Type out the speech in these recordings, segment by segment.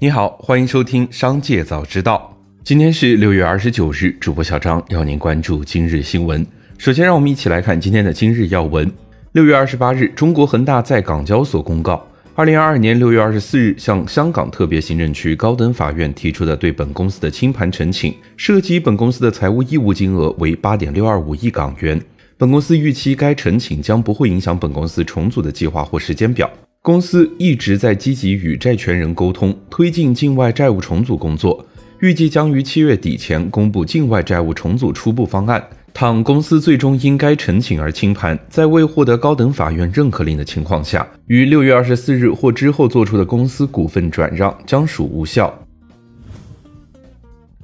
你好，欢迎收听《商界早知道》。今天是六月二十九日，主播小张要您关注今日新闻。首先，让我们一起来看今天的今日要闻。六月二十八日，中国恒大在港交所公告，二零二二年六月二十四日向香港特别行政区高等法院提出的对本公司的清盘申请，涉及本公司的财务义务金额为八点六二五亿港元。本公司预期该申请将不会影响本公司重组的计划或时间表。公司一直在积极与债权人沟通，推进境外债务重组工作，预计将于七月底前公布境外债务重组初步方案。倘公司最终因该申请而清盘，在未获得高等法院认可令的情况下，于六月二十四日或之后做出的公司股份转让将属无效。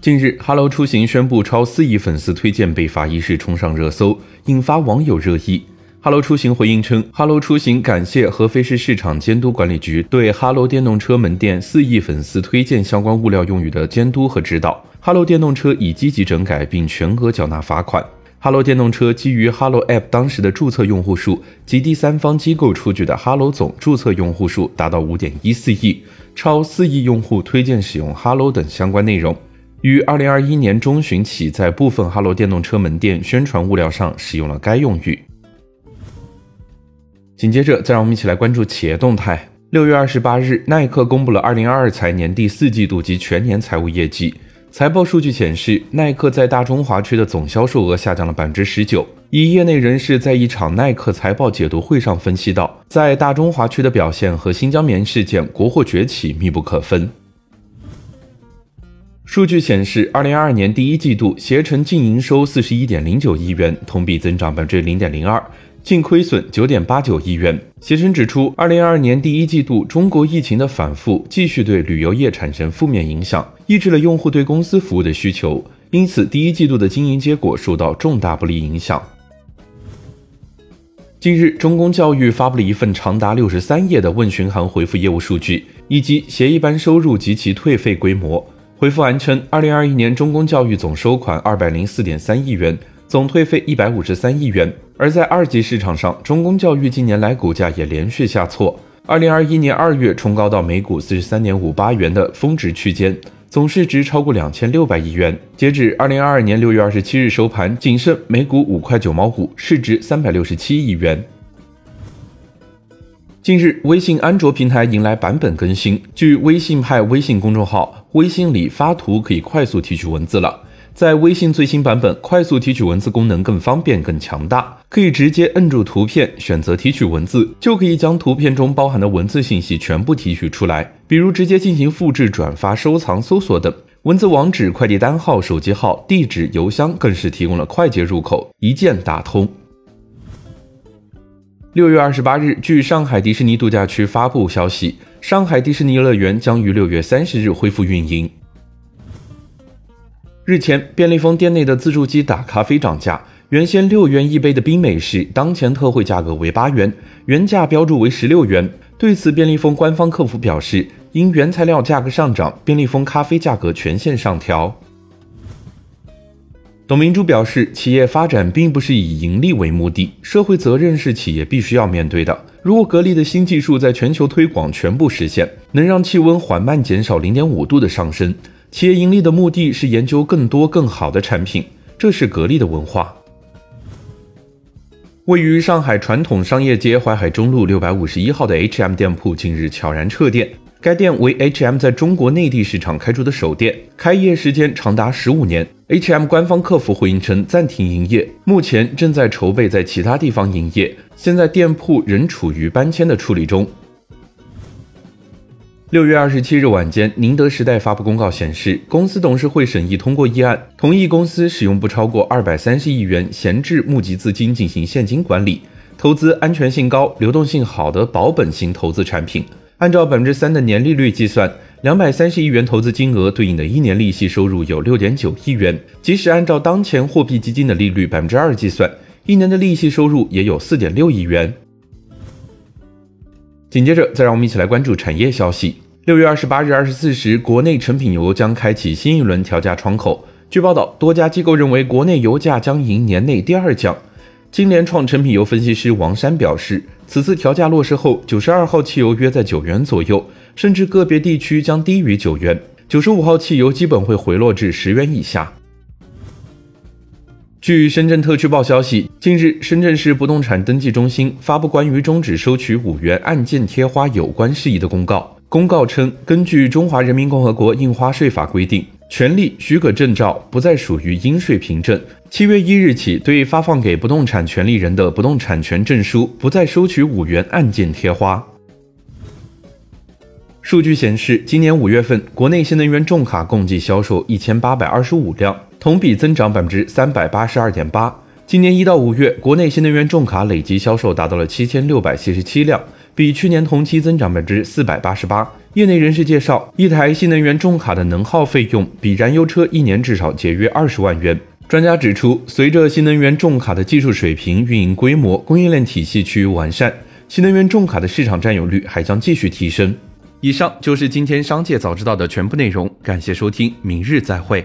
近日，哈喽出行宣布超四亿粉丝推荐被罚一事冲上热搜，引发网友热议。哈喽出行回应称，哈喽出行感谢合肥市市场监督管理局对哈喽电动车门店四亿粉丝推荐相关物料用语的监督和指导。哈喽电动车已积极整改并全额缴纳罚款。哈喽电动车基于哈喽 App 当时的注册用户数及第三方机构出具的哈喽总注册用户数达到五点一四亿，超四亿用户推荐使用哈喽等相关内容。于二零二一年中旬起，在部分哈罗电动车门店宣传物料上使用了该用语。紧接着，再让我们一起来关注企业动态。六月二十八日，耐克公布了二零二二财年第四季度及全年财务业绩。财报数据显示，耐克在大中华区的总销售额下降了百分之十九。以业内人士在一场耐克财报解读会上分析到，在大中华区的表现和新疆棉事件国货崛起密不可分。数据显示，二零二二年第一季度，携程净营收四十一点零九亿元，同比增长百分之零点零二，净亏损九点八九亿元。携程指出，二零二二年第一季度，中国疫情的反复继续对旅游业产生负面影响，抑制了用户对公司服务的需求，因此第一季度的经营结果受到重大不利影响。近日，中公教育发布了一份长达六十三页的问询函回复业务数据以及协议班收入及其退费规模。回复函称，二零二一年中公教育总收款二百零四点三亿元，总退费一百五十三亿元。而在二级市场上，中公教育近年来股价也连续下挫，二零二一年二月冲高到每股四十三点五八元的峰值区间，总市值超过两千六百亿元。截止二零二二年六月二十七日收盘，仅剩每股五块九毛五，市值三百六十七亿元。近日，微信安卓平台迎来版本更新。据微信派微信公众号，微信里发图可以快速提取文字了。在微信最新版本，快速提取文字功能更方便、更强大，可以直接摁住图片，选择提取文字，就可以将图片中包含的文字信息全部提取出来。比如直接进行复制、转发、收藏、搜索等。文字网址、快递单号、手机号、地址、邮箱更是提供了快捷入口，一键打通。六月二十八日，据上海迪士尼度假区发布消息，上海迪士尼乐园将于六月三十日恢复运营。日前，便利蜂店内的自助机打咖啡涨价，原先六元一杯的冰美式，当前特惠价格为八元，原价标注为十六元。对此，便利蜂官方客服表示，因原材料价格上涨，便利蜂咖啡价格全线上调。董明珠表示，企业发展并不是以盈利为目的，社会责任是企业必须要面对的。如果格力的新技术在全球推广全部实现，能让气温缓慢减少零点五度的上升，企业盈利的目的是研究更多更好的产品，这是格力的文化。位于上海传统商业街淮海中路六百五十一号的 H&M 店铺近日悄然撤店。该店为 H&M 在中国内地市场开出的首店，开业时间长达十五年。H&M 官方客服回应称暂停营业，目前正在筹备在其他地方营业，现在店铺仍处于搬迁的处理中。六月二十七日晚间，宁德时代发布公告显示，公司董事会审议通过议案，同意公司使用不超过二百三十亿元闲置募集资金进行现金管理，投资安全性高、流动性好的保本型投资产品。按照百分之三的年利率计算，两百三十亿元投资金额对应的一年利息收入有六点九亿元。即使按照当前货币基金的利率百分之二计算，一年的利息收入也有四点六亿元。紧接着，再让我们一起来关注产业消息。六月二十八日二十四时，国内成品油将开启新一轮调价窗口。据报道，多家机构认为国内油价将迎年内第二降。金联创成品油分析师王山表示，此次调价落实后，九十二号汽油约在九元左右，甚至个别地区将低于九元。九十五号汽油基本会回落至十元以下。据深圳特区报消息，近日，深圳市不动产登记中心发布关于终止收取五元按件贴花有关事宜的公告。公告称，根据《中华人民共和国印花税法》规定，权利许可证照不再属于应税凭证。七月一日起，对发放给不动产权利人的不动产权证书，不再收取五元按件贴花。数据显示，今年五月份，国内新能源重卡共计销售一千八百二十五辆。同比增长百分之三百八十二点八。今年一到五月，国内新能源重卡累计销售达到了七千六百七十七辆，比去年同期增长百分之四百八十八。业内人士介绍，一台新能源重卡的能耗费用比燃油车一年至少节约二十万元。专家指出，随着新能源重卡的技术水平、运营规模、供应链体系趋于完善，新能源重卡的市场占有率还将继续提升。以上就是今天商界早知道的全部内容，感谢收听，明日再会。